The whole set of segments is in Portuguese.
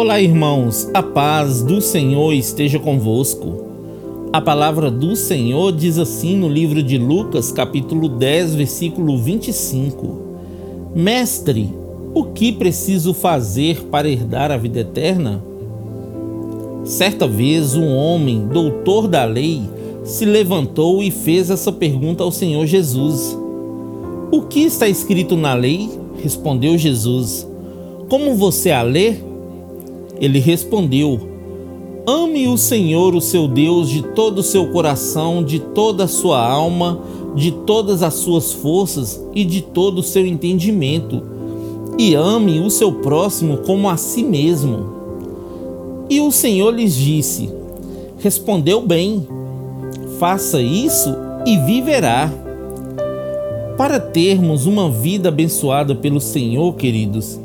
Olá, irmãos, a paz do Senhor esteja convosco. A palavra do Senhor diz assim no livro de Lucas, capítulo 10, versículo 25: Mestre, o que preciso fazer para herdar a vida eterna? Certa vez, um homem, doutor da lei, se levantou e fez essa pergunta ao Senhor Jesus: O que está escrito na lei? Respondeu Jesus: Como você a lê? Ele respondeu: Ame o Senhor, o seu Deus, de todo o seu coração, de toda a sua alma, de todas as suas forças e de todo o seu entendimento, e ame o seu próximo como a si mesmo. E o Senhor lhes disse: Respondeu bem, faça isso e viverá. Para termos uma vida abençoada pelo Senhor, queridos,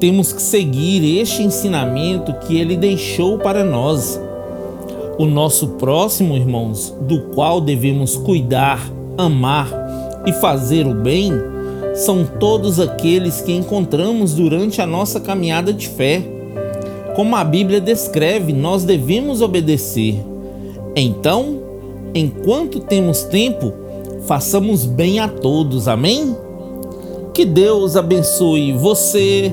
temos que seguir este ensinamento que ele deixou para nós. O nosso próximo, irmãos, do qual devemos cuidar, amar e fazer o bem, são todos aqueles que encontramos durante a nossa caminhada de fé. Como a Bíblia descreve, nós devemos obedecer. Então, enquanto temos tempo, façamos bem a todos. Amém? Que Deus abençoe você